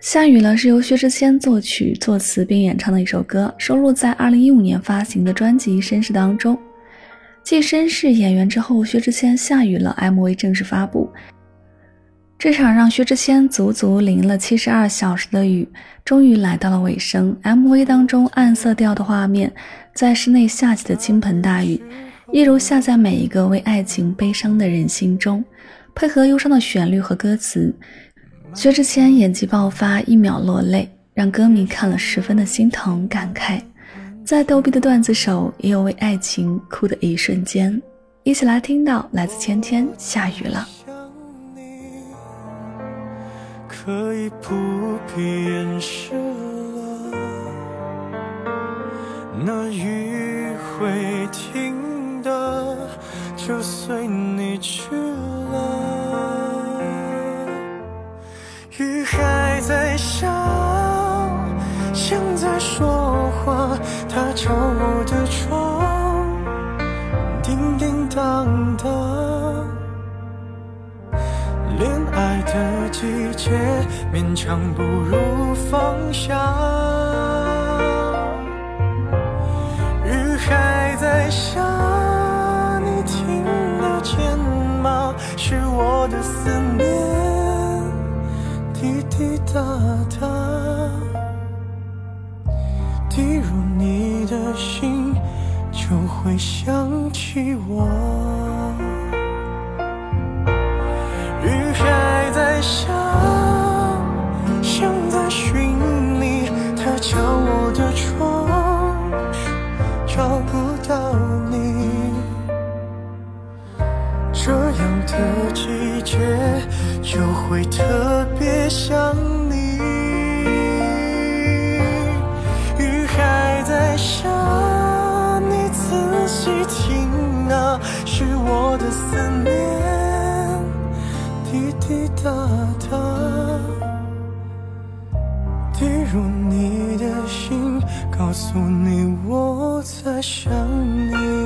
下雨了是由薛之谦作曲、作词并演唱的一首歌，收录在2015年发行的专辑《绅士》当中。继《绅士》演员之后，薛之谦《下雨了》MV 正式发布。这场让薛之谦足足淋了七十二小时的雨，终于来到了尾声。MV 当中暗色调的画面，在室内下起的倾盆大雨，一如下在每一个为爱情悲伤的人心中。配合忧伤的旋律和歌词，薛之谦演技爆发，一秒落泪，让歌迷看了十分的心疼感慨。再逗逼的段子手，也有为爱情哭的一瞬间。一起来听到来自芊芊，下雨了。可以不必掩饰了，那雨会停的，就随你我的窗，叮叮当当。恋爱的季节，勉强不如放下。雨还在下，你听得见吗？是我的思念，滴滴答答，的心，就会想起我。雨还在下，像在寻你，他敲我的窗，找不到你。这样的季节就会特别想滴答答，滴入你的心，告诉你我在想你。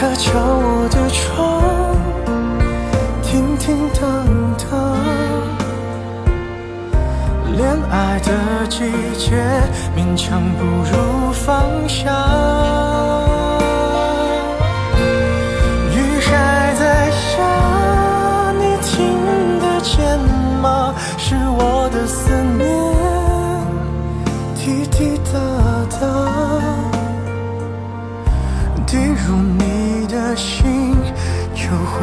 他敲我的窗，叮叮当当。恋爱的季节，勉强不如放下。雨还在下，你听得见吗？是我的思念，滴滴答答，滴入你。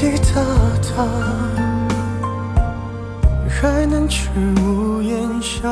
记得他，还能去屋檐下。